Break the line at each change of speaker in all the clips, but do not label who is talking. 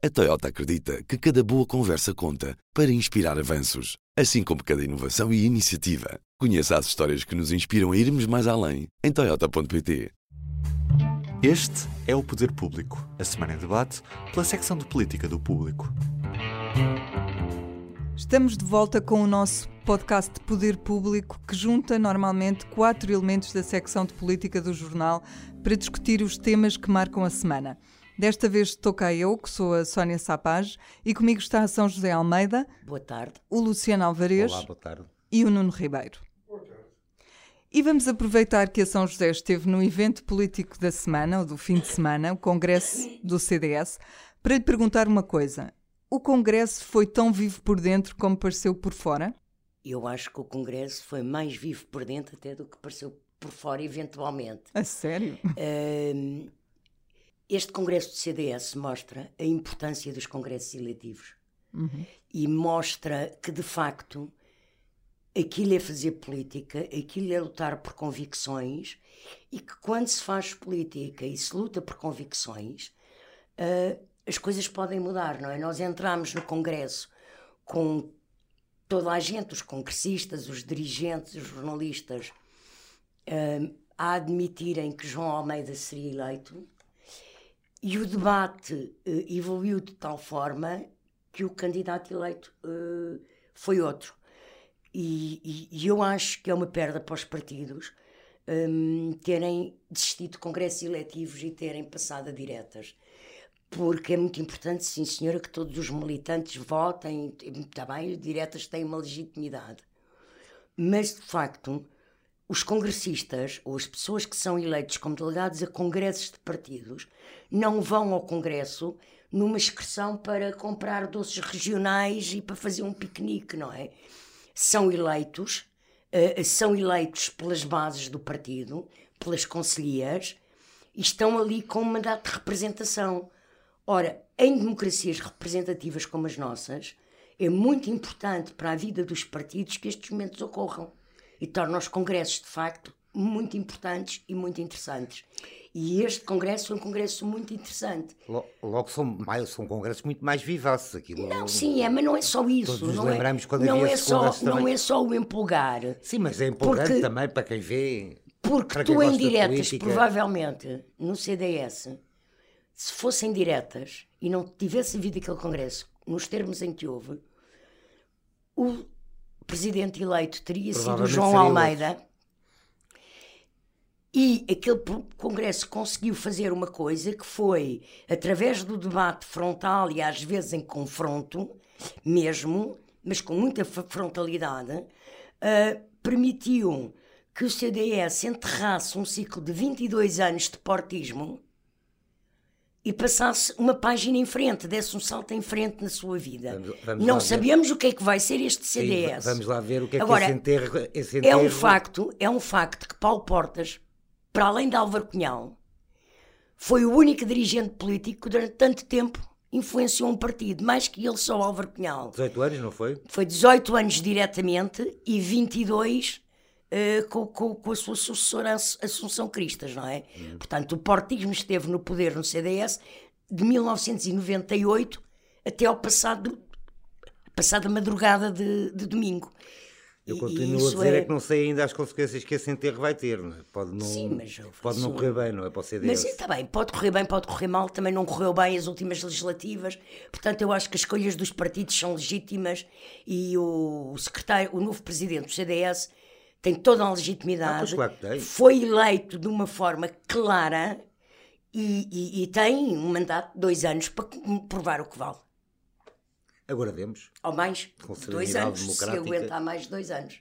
A Toyota acredita que cada boa conversa conta para inspirar avanços, assim como cada inovação e iniciativa. Conheça as histórias que nos inspiram a irmos mais além em Toyota.pt.
Este é o Poder Público, a semana em debate pela secção de política do público.
Estamos de volta com o nosso podcast de Poder Público, que junta normalmente quatro elementos da secção de política do jornal para discutir os temas que marcam a semana. Desta vez toca eu, que sou a Sónia Sapage, e comigo está a São José Almeida.
Boa tarde.
O Luciano Alvarez.
Olá, boa tarde.
E o Nuno Ribeiro. Boa tarde. E vamos aproveitar que a São José esteve no evento político da semana, ou do fim de semana, o congresso do CDS, para lhe perguntar uma coisa. O congresso foi tão vivo por dentro como pareceu por fora?
Eu acho que o congresso foi mais vivo por dentro até do que pareceu por fora, eventualmente.
A sério?
Uh, este congresso do CDS mostra a importância dos congressos eletivos uhum. e mostra que, de facto, aquilo é fazer política, aquilo é lutar por convicções e que, quando se faz política e se luta por convicções, uh, as coisas podem mudar, não é? Nós entramos no congresso com toda a gente, os congressistas, os dirigentes, os jornalistas, uh, a admitirem que João Almeida seria eleito e o debate uh, evoluiu de tal forma que o candidato eleito uh, foi outro. E, e, e, eu acho que é uma perda para os partidos um, terem desistido de congressos eletivos e terem passado a diretas. Porque é muito importante, sim senhora, que todos os militantes votem, está bem, as diretas têm uma legitimidade. Mas, de facto, os congressistas ou as pessoas que são eleitos como delegados a congressos de partidos não vão ao congresso numa excursão para comprar doces regionais e para fazer um piquenique, não é? São eleitos, uh, são eleitos pelas bases do partido, pelas conselheiras, e estão ali com um mandato de representação. Ora, em democracias representativas como as nossas, é muito importante para a vida dos partidos que estes momentos ocorram e torna os congressos, de facto, muito importantes e muito interessantes. E este congresso foi um congresso muito interessante.
Logo, são, mais, são congressos muito mais vivaces. Aquilo,
não, sim, é, mas não é só isso.
Todos
não
é, lembramos quando
não
havia
é só Não é só o empolgar.
Sim, mas é empolgante porque, também para quem vê.
Porque tu em diretas, provavelmente, no CDS, se fossem diretas e não tivesse havido aquele congresso, nos termos em que houve, o presidente eleito teria sido João Almeida. E aquele Congresso conseguiu fazer uma coisa que foi, através do debate frontal e às vezes em confronto, mesmo, mas com muita frontalidade, uh, permitiu que o CDS enterrasse um ciclo de 22 anos de portismo e passasse uma página em frente, desse um salto em frente na sua vida. Vamos, vamos não sabemos ver. o que é que vai ser este CDS.
Sim, vamos lá ver o que é
Agora,
que esse enterro, esse
enterro... É um facto, é um facto que Paulo Portas, para além de Álvaro Cunhal, foi o único dirigente político que durante tanto tempo influenciou um partido, mais que ele só Álvaro Cunhal.
18 anos, não foi?
Foi 18 anos diretamente e 22 uh, com, com, com, a sua sucessora Assunção Cristas, não é? Portanto, o portismo esteve no poder no CDS de 1998 até ao passado passada madrugada de, de domingo.
Eu continuo a dizer é... é... que não sei ainda as consequências que esse enterro vai ter. Não é? Pode não, Sim, mas pode não correr bem, não é? Pode ser
Mas está bem, pode correr bem, pode correr mal. Também não correu bem as últimas legislativas. Portanto, eu acho que as escolhas dos partidos são legítimas e o secretário, o novo presidente do CDS tem toda a legitimidade,
ah, claro
foi eleito de uma forma clara e, e, e, tem um mandato de dois anos para provar o que vale.
Agora vemos.
Ou mais, dois anos, se aguentar mais de dois anos.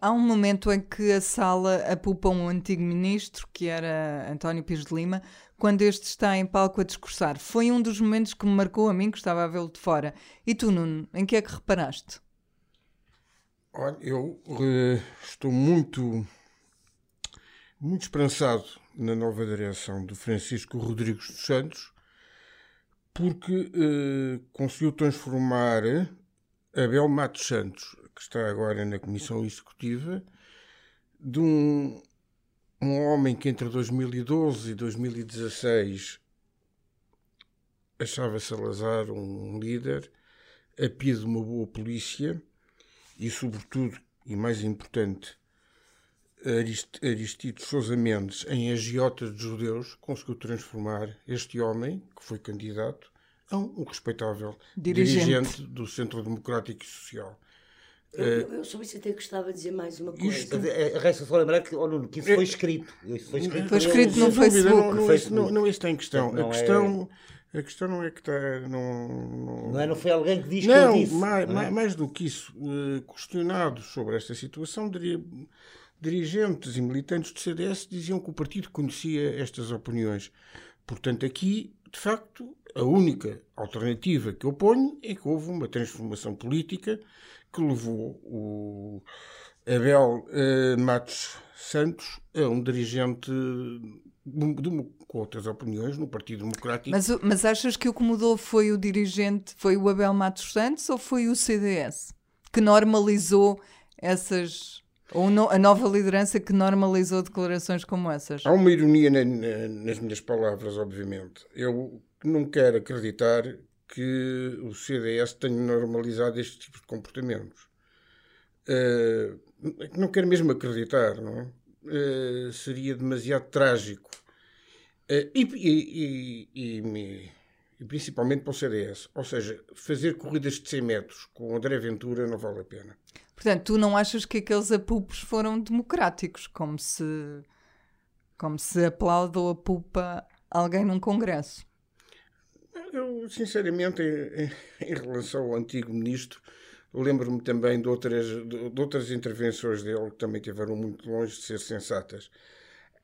Há um momento em que a sala apupa um antigo ministro, que era António Pires de Lima, quando este está em palco a discursar. Foi um dos momentos que me marcou a mim, que estava a vê-lo de fora. E tu, Nuno, em que é que reparaste?
Olha, eu uh, estou muito, muito esperançado na nova direção do Francisco Rodrigues dos Santos, porque uh, conseguiu transformar Abel Matos Santos, que está agora na Comissão Executiva, de um, um homem que entre 2012 e 2016 achava Salazar um líder a pia de uma boa polícia e, sobretudo, e mais importante, Arist Aristides Sousa Mendes, em agiota de judeus, conseguiu transformar este homem, que foi candidato, a um respeitável dirigente, dirigente do Centro Democrático e Social.
Eu, eu, eu, sobre isso até gostava de dizer mais uma coisa. Isto,
é, resta só lembrar que, oh, Nuno, que isso foi escrito. Isso foi escrito,
foi escrito no, no Facebook.
Não, não, Facebook. Não, não, isso em questão. a, questão é... a questão não é que está. Não,
não... não, é, não foi alguém que diz
não,
que disse.
Mais, não é? mais do que isso, uh, questionados sobre esta situação, diria, dirigentes e militantes do CDS diziam que o partido conhecia estas opiniões. Portanto, aqui, de facto, a única alternativa que eu ponho é que houve uma transformação política que levou o Abel uh, Matos Santos a um dirigente de, com outras opiniões no Partido Democrático.
Mas, mas achas que o que mudou foi o dirigente, foi o Abel Matos Santos ou foi o CDS que normalizou essas. Ou no, a nova liderança que normalizou declarações como essas?
Há uma ironia na, na, nas minhas palavras, obviamente. Eu não quero acreditar que o CDS tenha normalizado este tipo de comportamentos. Uh, não quero mesmo acreditar, não é? Uh, seria demasiado trágico. Uh, e, e, e, e, principalmente para o CDS. Ou seja, fazer corridas de 100 metros com André Ventura não vale a pena.
Portanto, tu não achas que aqueles apupos foram democráticos, como se, como se aplaude ou apupa alguém num congresso?
Eu, sinceramente, em, em, relação ao antigo ministro, lembro-me também de outras, de, de, outras intervenções dele que também estiveram muito longe de ser sensatas.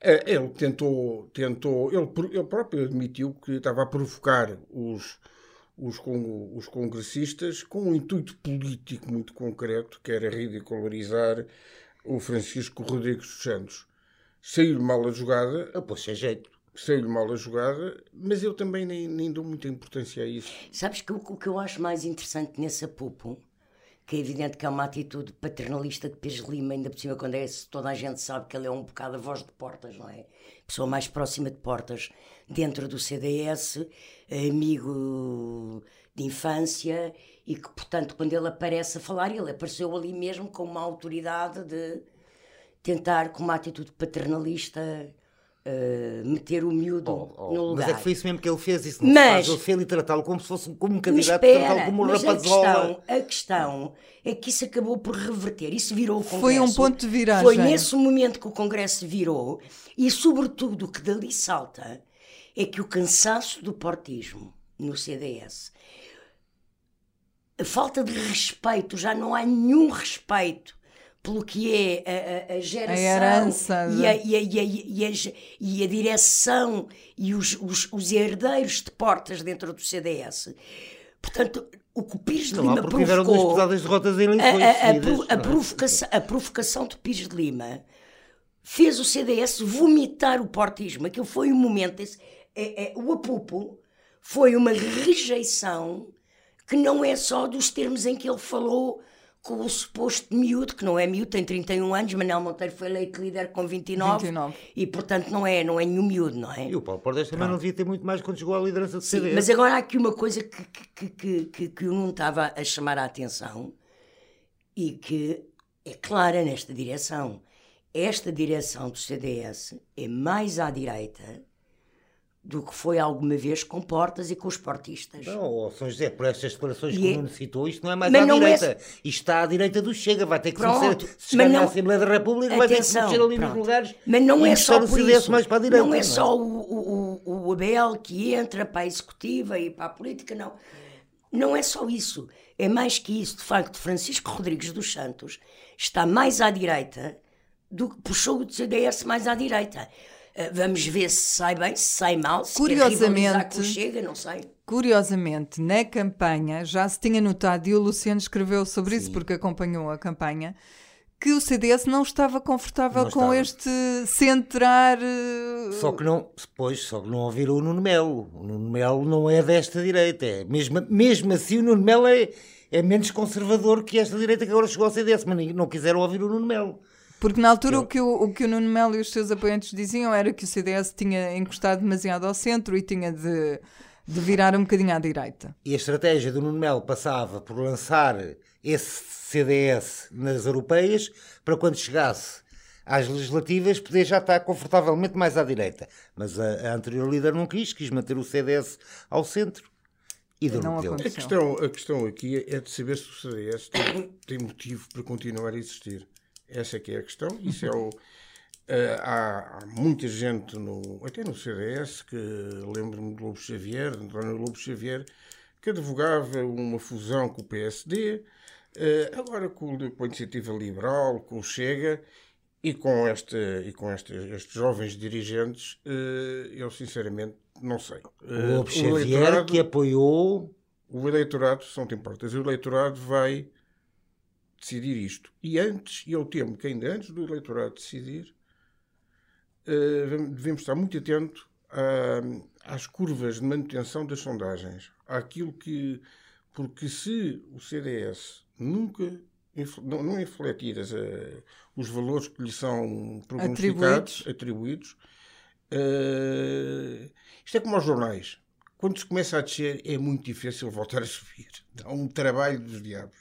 Eh, ele tentou, tentou ele, ele próprio admitiu que estava a provocar os, os, os congressistas com um intuito político muito concreto, que era ridicularizar o Francisco Rodrigues dos Santos. Saiu mal a jogada.
Eu pôs sem jeito
saiu-lhe mal a jogada, mas eu também nem, nem dou muita importância a isso.
Sabes que o, o que eu acho mais interessante nesse apupo, que é evidente que é uma atitude paternalista de Pires Lima, ainda por cima quando é toda a gente sabe que ele é um bocado a voz de Portas, não é? Pessoa mais próxima de Portas dentro do CDS, amigo de infância e que, portanto, quando ele aparece a falar, ele apareceu ali mesmo com uma autoridade de tentar, com uma atitude paternalista, Uh, meter o miúdo oh, oh, no lugar.
Mas é que foi isso mesmo que ele fez, isso não mas, faz, ele fez e tratá-lo como se fosse como um candidato, tratá-lo como um rapazola.
A questão, a questão é que isso acabou por reverter, isso virou o Congresso.
Foi um ponto de viragem.
Foi nesse momento que o Congresso virou e, sobretudo, o que dali salta é que o cansaço do portismo no CDS, a falta de respeito, já não há nenhum respeito pelo que é a, a, a geração a herança, e, a, e, a, e, a, e, a, direção e os, os, os, herdeiros de portas dentro do CDS. Portanto, o que o Pires de Lima provocou...
derrotas em a,
a, a, provocação, a provocação de Pires de Lima fez o CDS vomitar o portismo. Aquilo foi um momento... Esse, é, é, o apupo foi uma rejeição que não é só dos termos em que ele falou com o suposto miúdo, que não é miúdo, tem 31 anos, Manuel Monteiro foi eleito líder com 29, 29. e portanto não é, não é nenhum miúdo, não é?
E o Paulo Portas também não devia ter muito mais quando chegou à liderança do Sim, CDS.
Mas agora há aqui uma coisa que, que, que, que, que eu não estava a chamar a atenção e que é clara nesta direção. Esta direção do CDS é mais à direita do que foi alguma vez com portas e com os portistas.
Não, São José, por estas declarações que o é- Nuno citou, isto não é mais à é direita. É... Isto está à direita do Chega, vai ter que pronto, se chegar não... na Assembleia da República, Atenção, vai ter que mexer ali pronto. nos lugares
mas não é só por isso. mais para a direita. Não é, não é? só o, o, o Abel que entra para a executiva e para a política, não. Não é só isso. É mais que isso. De facto, Francisco Rodrigues dos Santos está mais à direita do que puxou o CDS mais à direita. Eh, vamos ver se sai bem, se sai mal, se curiosamente, chega, não sei.
Curiosamente, na campanha, já se tinha notado, e o Luciano escreveu sobre Sim. isso porque acompanhou a campanha, que o CDS não estava confortável não com estava. este centrar. Eh,
só que não, depois, só que não ouviram o Nuno Melo. O Nuno Melo não é desta direita. É, mesmo, mesmo assim, o Nuno Melo é, é menos conservador que esta direita que agora chegou ao CDS, mas não quiseram ouvir o Nuno Melo.
Porque na altura eu... o, que o, o que o Nuno Melo e os seus apoiantes diziam era que o CDS tinha encostado demasiado ao centro e tinha de de virar um bocadinho à direita.
E a estratégia do Nuno Melo passava por lançar esse CDS nas europeias para quando chegasse às legislativas poder já estar confortavelmente mais à direita. Mas a, a anterior líder não quis, quis manter o CDS ao centro e deu
Não.
A questão, a questão aqui é de saber se o CDS tem, tem motivo para continuar a existir. Essa é que é a questão. Isso é o. eh, há, muita gente, no, até no CDS, que lembro-me de Lobo Xavier, de António Lobo Xavier, que advogava uma fusão com o PSD, eh, agora com, com a iniciativa liberal, com o Chega e com, esta, e com esta, estes jovens dirigentes, eh, eu sinceramente não sei.
O Lobo Xavier que apoiou
o eleitorado, se não te importas, o eleitorado vai decidir isto. E antes, e eu temo que ainda antes do eleitorado decidir, eh, devemos estar muito atentos a- às curvas de manutenção das sondagens. Àquilo que. Porque se o CDS nunca não, não infletir as, eh, os valores que lhe são prognosticados, atribuídos, eh, isto é como aos jornais. Quando se começa a descer, é muito difícil voltar a subir. Dá um trabalho dos diabos.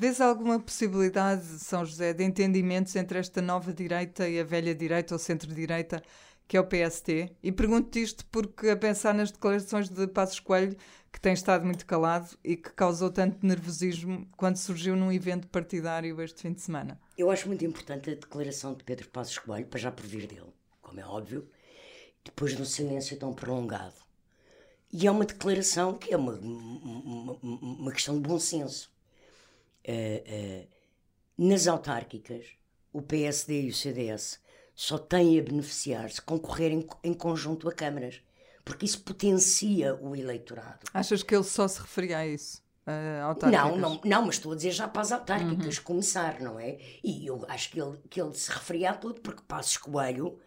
Vês alguma possibilidade, São José, de entendimentos entre esta nova direita e a velha direita ou centro-direita, que é o PST? E pergunto-te isto porque, a pensar nas declarações de Passos Coelho, que tem estado muito calado e que causou tanto nervosismo quando surgiu num evento partidário este fim de semana.
Eu acho muito importante a declaração de Pedro Passos Coelho, para já por dele, como é óbvio, depois de um silêncio tão prolongado. E é uma declaração que é uma, uma, uma questão de bom senso. Eh, nas autárquicas, o PSD e o CDS só têm a beneficiar se concorrerem em conjunto a câmaras, porque isso potencia o eleitorado.
Achas que ele só se referia a isso? autárquicas?
Não, não, não, mas estou a dizer já para as autárquicas começar, não é? E eu acho que ele, que ele se referia a tudo, porque Passos Coelho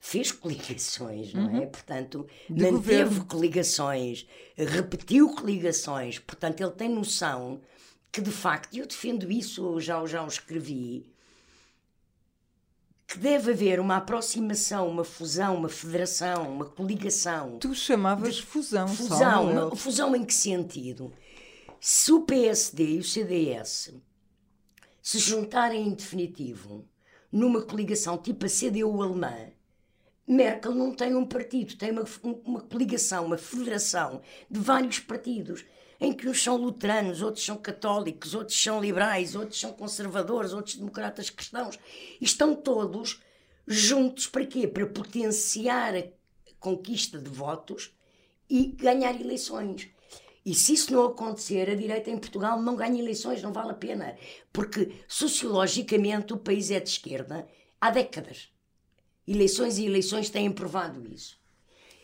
fez coligações, não é? Portanto,
De
manteve
governo.
coligações, repetiu coligações, portanto, ele tem noção que, de facto, eu defendo isso, eu já, já o escrevi, que deve haver uma aproximação, uma fusão, uma federação, uma coligação.
Tu chamavas fusão,
Fusão,
Samuel.
uma- fusão em que sentido? Se o PSD e o CDS se juntarem em definitivo numa coligação tipo a CDU alemã, Merkel não tem um partido, tem uma, uma coligação, uma federação de vários partidos, em que uns são luteranos, outros são católicos, outros são liberais, outros são conservadores, outros democratas cristãos. E estão todos juntos para quê? Para potenciar a conquista de votos e ganhar eleições. E se isso não acontecer, a direita em Portugal não ganha eleições, não vale a pena. Porque sociologicamente o país é de esquerda há décadas. Eleições e eleições têm provado isso.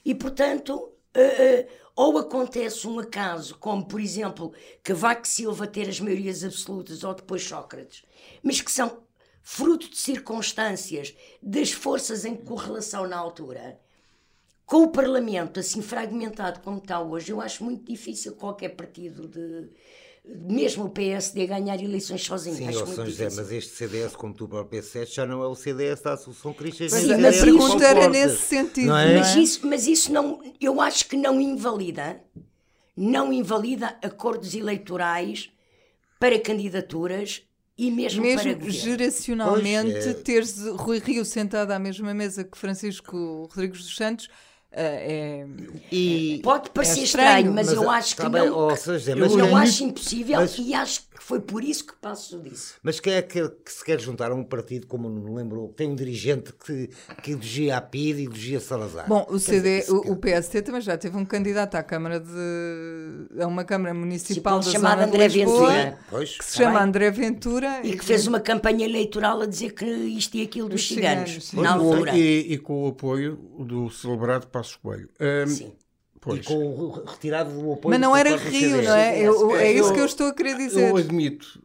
E, portanto, eh, ou acontece um acaso, como, por exemplo, Cavaco Silva ter as maiorias absolutas, ou depois Sócrates, mas que são fruto de circunstâncias, das forças em correlação na altura, com o Parlamento assim fragmentado como está hoje, eu acho muito difícil qualquer partido de. Mesmo o PSD ganhar eleições sozinho.
Sim,
acho
São José,
difícil.
mas este CDS, como tu próprio disseste, já não é o CDS da Associação Cristã. É
é,
o
mas pergunta
com
era nesse sentido,
Não é?
é?
Mas isso, mas isso não, eu acho que não invalida, não invalida acordos eleitorais para candidaturas e mesmo,
Mesmo geracionalmente,
Pois, é.
teres Rui Rio sentado à mesma mesa que Francisco Rodrigues dos Santos é.
E,
Pode parecer
É
estranho,
estranho,
mas,
mas
eu
a-
acho que
bem,
não.
José,
eu
mas
não
quem-
acho impossível
mas-
e acho que foi por isso que Passo disse.
Mas quem é que, que se quer juntar a um partido, como não me lembro, tem um dirigente que, que elogia a PID e elogia Salazar?
Bom, o CD,
dizer,
o, o PST também já teve um candidato à Câmara de. a uma Câmara Municipal
Tipo,
da
chamado
zona de
André
Lisboa,
Ventura.
Pois,
que se chama
bem.
André Ventura
E que fez uma campanha eleitoral a dizer que isto e aquilo dos
Dos
ciganos,
ciganos,
na altura.
E, e com o apoio do celebrado Passos Coelho. Ahm,
Sim.
e
pois,
com o retirado do apoio
Mas não era Rio, não é? Eu- é isso
Eu-
que eu estou a querer dizer.
eu admito,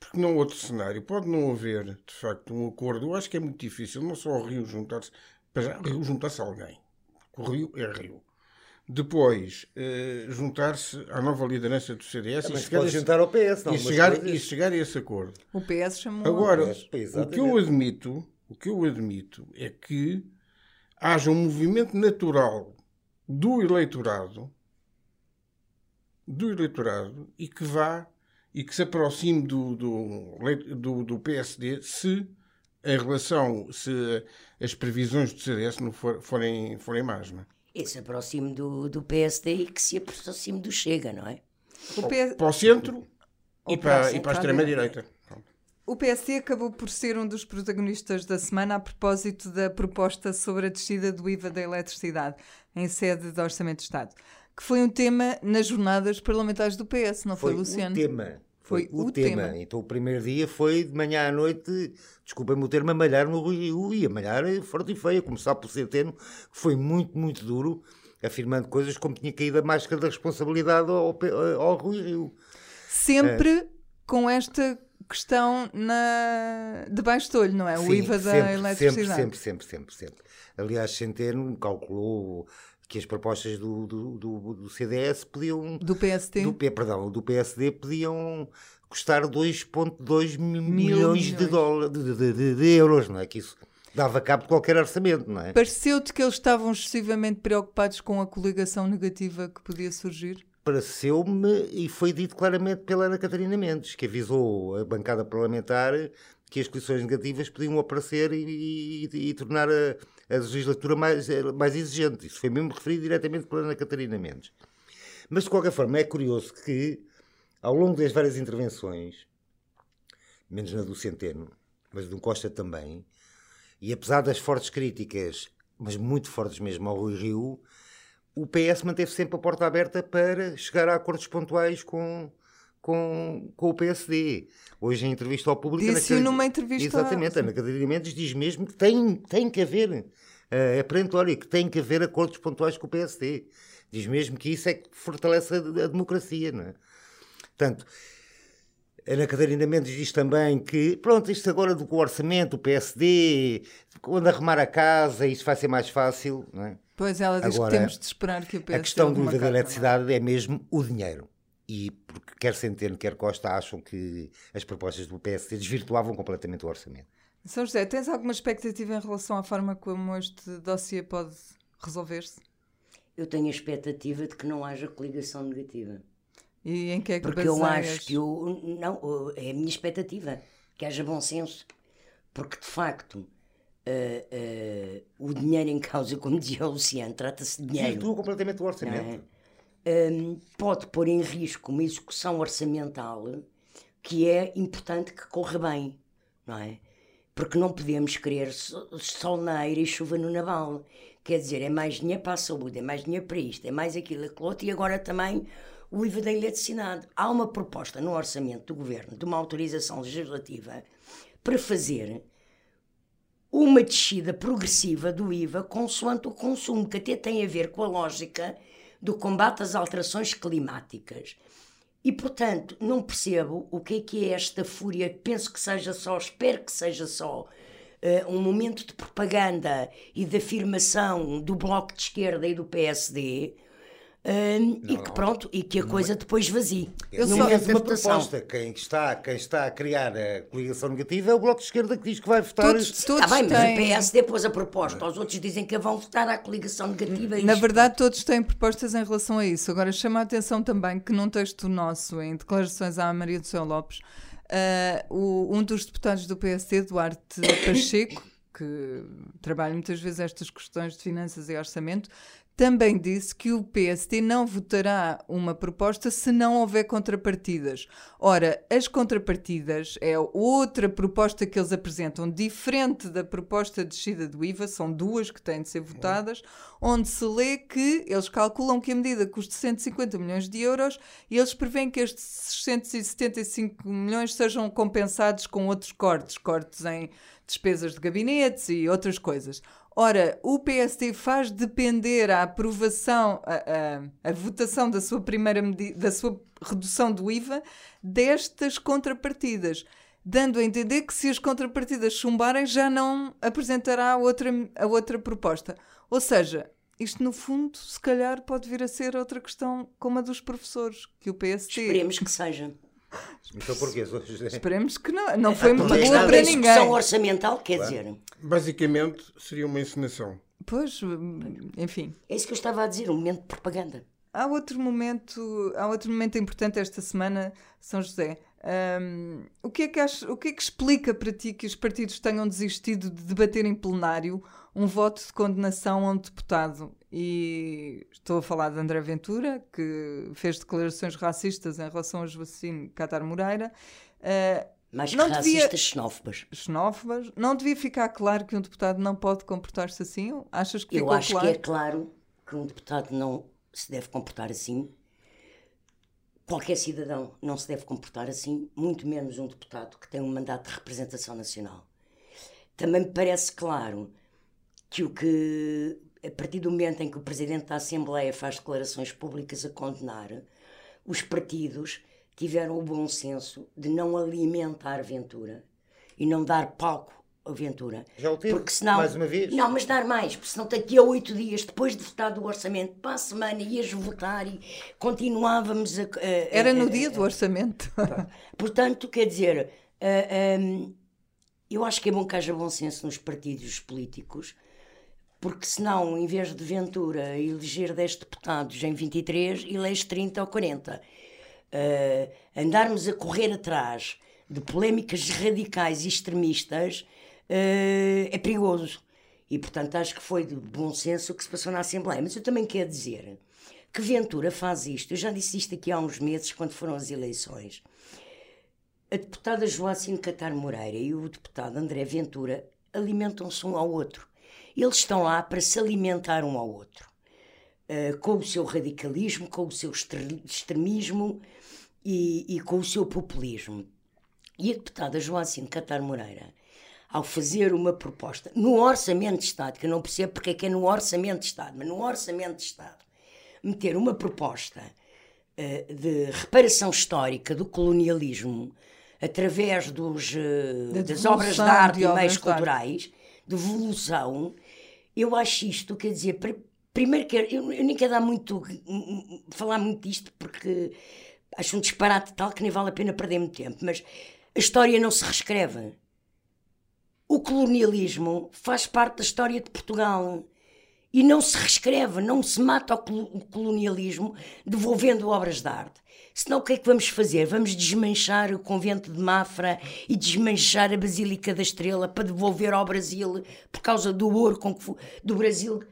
porque não outro cenário, pode não haver, de facto, um acordo. Eu acho que é muito difícil, não só o Rio juntar-se, para já, Rio juntar-se a alguém. O Rio é Rio. Depois, eh, juntar-se à nova liderança do CDS e
Mas
chegar, a
pode
esse-
juntar ao PS, não?
e chegar,
coisas-
e chegar a esse acordo.
O PS chamou.
Agora,
Pois, pois,
o que eu admito, o que eu admito é que haja um movimento natural do eleitorado do eleitorado e que vá e que se aproxime do, do, do, do PSD se em relação se as previsões do CDS não for, forem, forem más, não é?
E se aproxime do, do PSD e que se aproxime do Chega, não é?
PS...
Para o centro e
para a
para, e para a extrema-direita.
O PSD acabou por ser um dos protagonistas da semana a propósito da proposta sobre a descida do IVA da eletricidade em sede do Orçamento de Estado, que foi um tema nas jornadas parlamentares do PS, não foi,
Foi
Luciano?
o tema. Foi,
Foi
o,
o
tema.
tema.
Então o primeiro dia foi de manhã à noite, desculpem-me o termo, a malhar no Rui Rio. E a malhar forte e feio, a começar por Centeno, que foi muito, muito duro, afirmando coisas como tinha caído a máscara da responsabilidade ao, Pe- ao Rui Rio.
Sempre
É.
com esta questão na... debaixo do olho, não é? o
Sim,
IVA da
sempre,
eletricidade.
Sempre, sempre, sempre, sempre. Aliás, Centeno calculou que as propostas do, do, do, do CDS podiam.
Do PSD.
Do, perdão, do PSD podiam custar 2,2 mi-
Mil
milhões de,
milhões.
dólares, de, de- de- de euros, não é? Que isso dava cabo de qualquer orçamento, não é?
Pareceu-te que eles estavam excessivamente preocupados com a coligação negativa que podia surgir?
Pareceu-me, e foi dito claramente pela Ana Catarina Mendes, que avisou a bancada parlamentar que as coligações negativas podiam aparecer e, e- e tornar a, a legislatura mais, eh, mais exigente. Isso foi mesmo referido diretamente pela Ana Catarina Mendes. Mas, de qualquer forma, é curioso que, ao longo das várias intervenções, menos na do Centeno, mas do Costa também, e apesar das fortes críticas, mas muito fortes mesmo ao Rui Rio, o PS manteve sempre a porta aberta para chegar a acordos pontuais com, com, com o PSD. Hoje, em entrevista ao público... Ana
Disse-o
Catarina-
numa entrevista-
Exatamente, Ana Catarina Mendes diz mesmo que tem, tem que haver, eh, é perentório, que tem que haver acordos pontuais com o PSD. Diz mesmo que isso é que fortalece a, a democracia, não é? Portanto, Ana Catarina Mendes diz também que, pronto, isto agora do orçamento, o PSD, quando arrumar a casa, isso vai ser mais fácil, não é?
Pois ela diz
Agora,
que temos de esperar que o PSD
A questão do da
é?
eletricidade é mesmo o dinheiro. E porque quer Centeno, quer Costa acham que as propostas do PSD desvirtuavam completamente o orçamento.
São José, tens alguma expectativa em relação à forma como este dossiê pode resolver-se?
Eu tenho a expectativa de que não haja coligação negativa.
E em que é que
Porque eu
baseias?
acho que eu, não, é a minha expectativa, que haja bom senso. Porque de facto eh, o dinheiro em causa, como dizia o Luciano, trata-se de dinheiro.
Desvirtua completamente o orçamento.
hum, pode pôr em risco uma execução orçamental que é importante que corra bem, não é? Porque não podemos querer so- sol na eira e chuva no naval. Quer dizer, é mais dinheiro para a saúde, é mais dinheiro para isto, é mais aquilo, aquilo outro, e agora também o IVA da eletricidade. Há uma proposta no orçamento do governo de uma autorização legislativa para fazer uma descida progressiva do IVA consoante o consumo, que até tem a ver com a lógica do combate às alterações climáticas. E, portanto, não percebo o que é que é esta fúria. Penso que seja só, espero que seja só eh, um momento de propaganda e de afirmação do Bloco de Esquerda e do PSD. E que pronto, e que a coisa depois vazie.
Eu
No
só essa
votação.
proposta. Quem está, quem está a criar a coligação negativa é o Bloco de Esquerda que diz que vai votar.
Todos, todos
Está bem, mas
têm...
o PSD pôs a proposta, os outros dizem que vão votar à coligação negativa.
Na
isto-
verdade, todos têm propostas em relação a isso. Agora, chama a atenção também que num texto nosso, em declarações à Maria do Céu Lopes, ah, o- um dos deputados do PSD, Duarte Pacheco, que trabalha muitas vezes estas questões de finanças e orçamento, também disse que o PSD não votará uma proposta se não houver contrapartidas. Ora, as contrapartidas é outra proposta que eles apresentam, diferente da proposta de descida do IVA, são duas que têm de ser votadas, onde se lê que eles calculam que a medida custa 150 milhões de euros e eles prevêem que estes 675 milhões sejam compensados com outros cortes, cortes em despesas de gabinetes e outras coisas. Ora, o PSD faz depender a aprovação, a, a- a votação da sua primeira medida, da sua redução do IVA destas contrapartidas, dando a entender que se as contrapartidas chumbarem já não apresentará a outra, a outra proposta. Ou seja, isto no fundo, se calhar, pode vir a ser outra questão como a dos professores, que o PSD.
Esperemos que seja.
Então porquê, José?
Esperemos que não. Não foi muito
Mas
boa para
discussão
ninguém.
orçamental, quer dizer,
Basicamente, seria uma encenação.
Pois, enfim.
é isso que eu estava a dizer, um momento de propaganda.
Há outro momento, há outro momento importante esta semana, São José. Um, o, que é que acha, o que é que explica para ti que os partidos tenham desistido de debater em plenário um voto de condenação a um deputado? E estou a falar de André Ventura, que fez declarações racistas em relação ao Joacim Catar Moreira. Uh,
mais não racistas, devia... xenófobas.
Xenófobas. Não devia ficar claro que um deputado não pode comportar-se assim? Achas que
Eu acho
claro?
que é claro que um deputado não se deve comportar assim. Qualquer cidadão não se deve comportar assim, muito menos um deputado que tem um mandato de representação nacional. Também me parece claro que o que, a partir do momento em que o Presidente da Assembleia faz declarações públicas a condenar, os partidos tiveram o bom senso de não alimentar Ventura e não dar palco a Ventura.
Já o tive, porque senão, mais uma vez.
Não, mas dar mais, porque senão daqui a oito dias, depois de votar o orçamento, para a semana ias votar e continuávamos a... a
Era no a, dia do orçamento.
Portanto, quer dizer, um, eu acho que é bom que haja bom senso nos partidos políticos, porque senão, em vez de Ventura eleger 10 deputados em 23, elege 30 ou 40 uh, andarmos a correr atrás de polémicas radicais e extremistas uh, é perigoso. E, portanto, acho que foi de bom senso o que se passou na Assembleia. Mas eu também quero dizer que Ventura faz isto. Eu já disse isto aqui há uns meses, quando foram as eleições. A deputada Joacine Catar Moreira e o deputado André Ventura alimentam-se um ao outro. Eles estão lá para se alimentar um ao outro. Uh, com o seu radicalismo, com o seu extremismo, e, e com o seu populismo. E a deputada Joacine Catar Moreira, ao fazer uma proposta no Orçamento de Estado, que eu não percebo porque é que é no Orçamento de Estado, mas no Orçamento de Estado, meter uma proposta uh, de reparação histórica do colonialismo através dos, uh, das obras de arte e meios culturais, de evolução, eu acho isto, quer dizer, primeiro que eu, eu nem quero dar muito, falar muito disto porque acho um disparate tal que nem vale a pena perder muito tempo, mas a história não se reescreve. O colonialismo faz parte da história de Portugal e não se reescreve, não se mata o colonialismo devolvendo obras de arte. Senão o que é que vamos fazer? Vamos desmanchar o convento de Mafra e desmanchar a Basílica da Estrela para devolver ao Brasil por causa do ouro com que, do Brasil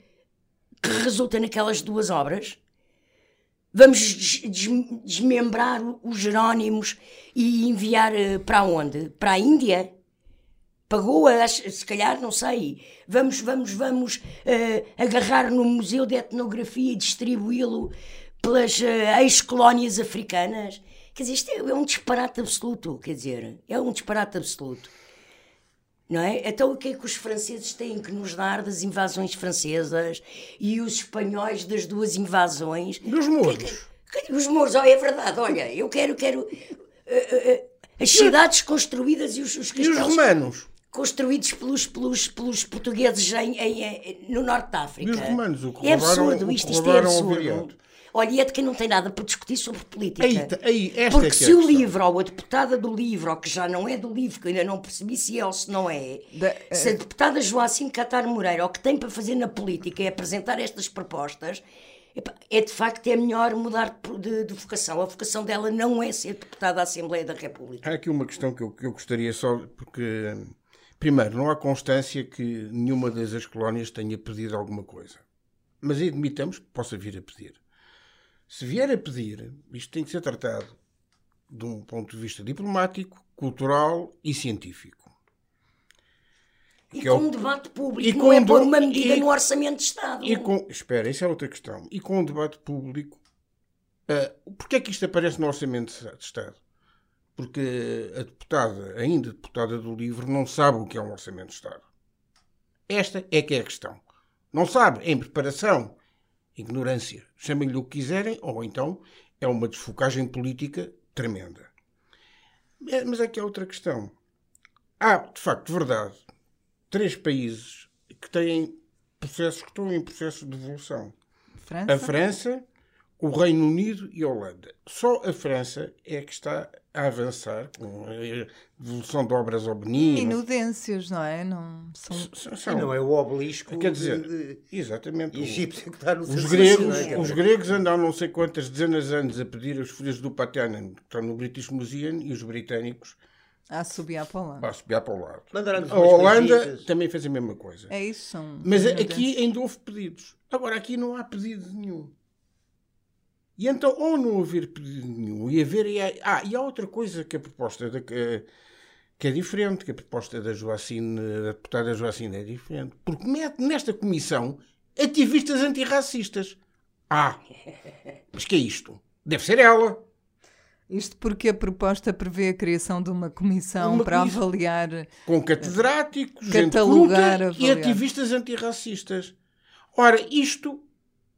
que resulta naquelas duas obras? Vamos desmembrar os Jerónimos e enviar eh, para onde? Para a Índia? Pagou, se calhar, não sei. Vamos, vamos, vamos uh, agarrar no Museu de Etnografia e distribuí-lo pelas uh, ex-colónias africanas. Quer dizer, isto é, é um disparate absoluto. Quer dizer, é um disparate absoluto. Não é? Então o que é que os franceses têm que nos dar das invasões francesas e os espanhóis das duas invasões?
Dos muros.
os muros, oh, é verdade, olha, eu quero, quero uh, as cidades construídas e os, os
castelos. E os romanos?
Construídos pelos, pelos, pelos portugueses em, em, em, no norte da África.
E os romanos, o que
é absurdo, isto, isto é absurdo. Olha, e é de quem não tem nada para discutir sobre política.
Aí, aí, esta
Porque
é, é
se o livro, ou a deputada do livro, ou que já não é do livro, que ainda não percebi se é ou se não é, da, se a deputada Joacim Catar Moreira, o que tem para fazer na política é apresentar estas propostas, é de facto é melhor mudar de, de, vocação. A vocação dela não é ser deputada da Assembleia da República.
Há aqui uma questão que eu, que eu gostaria só, porque, primeiro, não há constância que nenhuma das colónias tenha pedido alguma coisa. Mas admitamos que possa vir a pedir. Se vier a pedir, isto tem que ser tratado de um ponto de vista diplomático, cultural e científico.
E que com é o... um debate público, e com não é uma medida e... no orçamento de Estado.
E com... Espera, isso é outra questão. E com um debate público, uh, porquê é que isto aparece no orçamento de Estado? Porque a deputada, ainda deputada do livro, não sabe o que é um orçamento de Estado. Esta é que é a questão. Não sabe, em preparação ignorância. Chamem-lhe o que quiserem, ou então é uma desfocagem política tremenda. É, mas aqui há outra questão. Há, de facto, verdade, três países que têm processos que estão em processo de evolução.
França?
A França, o Reino Unido e a Holanda. Só a França é que está a avançar com a devolução de obras ao Benin.
Minudências, não é? Não, são...
S são... não é o obelisco.
Quer dizer, de, de... exatamente.
Egito que está no
os gregos, é? os gregos andaram não sei quantas dezenas de anos a pedir as folhas do Patanen, que estão no British Museum, e os britânicos
a subir para o lado.
A subir para o lado. A Holanda também fez a mesma coisa.
É isso. São
Mas aqui ainda houve pedidos. Agora aqui não há pedido nenhum. E então, ou não haver pedido nenhum, e haver. E há, ah, e há outra coisa que a proposta da, que, que é diferente, que a proposta da Joacine, da deputada Joacine é diferente. Porque mete nesta comissão ativistas antirracistas. Ah, mas que é isto? Deve ser ela.
Isto porque a proposta prevê a criação de uma comissão uma para comissão avaliar.
Com catedráticos, catalogar, gente e ativistas antirracistas. Ora, isto,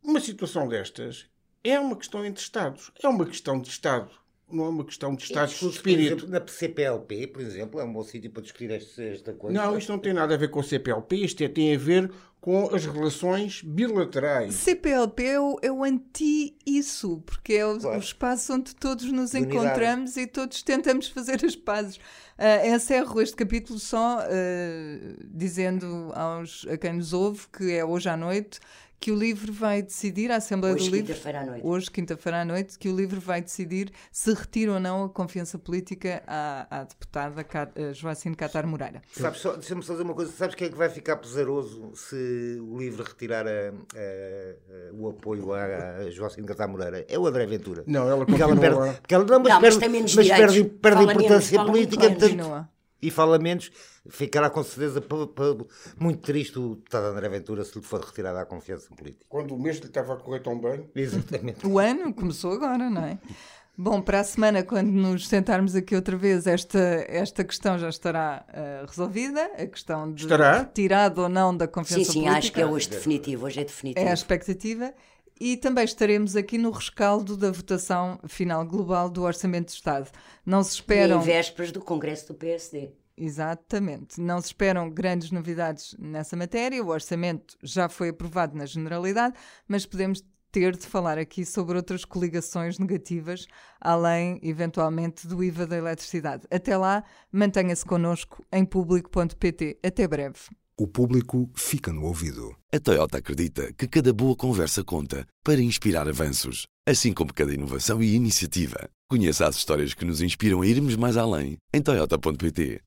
uma situação destas, é uma questão entre Estados. É uma questão de Estado. Não é uma questão de Estado de espírito.
na CPLP, por exemplo, é um bom sítio para discutir esta coisa.
Não, isto não tem nada a ver com a CPLP. Isto é, tem a ver com as relações bilaterais.
CPLP é o, é o anti-isso, porque é o, claro. o, espaço onde todos nos de encontramos unidade. e todos tentamos fazer as pazes. Uh, encerro este capítulo só uh, dizendo aos, a quem nos ouve que é hoje à noite que o livro vai decidir, a Assembleia
hoje,
do Livro,
quinta-feira à noite.
hoje, quinta-feira à noite, que o livro vai decidir se retira ou não a confiança política à, à deputada Joacine Catar Moreira.
Sabes, só, deixa-me só dizer uma coisa, sabes quem é que vai ficar pesaroso se o livro retirar a, a, a, o apoio à, Joacine Catar Moreira? É o André Ventura.
Não, ela porque ela perde,
porque ela, não, mas, não, perde, mas, mas perde, perde importância política, portanto, e fala menos, ficará com certeza muito triste o deputado André Ventura se lhe for retirada a confiança política.
Quando o mês lhe estava a correr tão bem.
Exatamente.
o ano começou agora, não é? Bom, para a semana, quando nos sentarmos aqui outra vez, esta, esta questão já estará uh, resolvida. A questão de
estará?
retirada ou não da confiança
sim, sim,
política.
Sim, sim, acho que é hoje definitivo. Hoje é definitivo.
É a expectativa. E também estaremos aqui no rescaldo da votação final global do Orçamento de Estado. Não se esperam.
E em vésperas do Congresso do PSD.
Exatamente. Não se esperam grandes novidades nessa matéria. O orçamento já foi aprovado na generalidade, mas podemos ter de falar aqui sobre outras coligações negativas, além, eventualmente, do IVA da eletricidade. Até lá, mantenha-se connosco em público.pt. Até breve.
O público fica no ouvido. A Toyota acredita que cada boa conversa conta para inspirar avanços, assim como cada inovação e iniciativa. Conheça as histórias que nos inspiram a irmos mais além em Toyota.pt.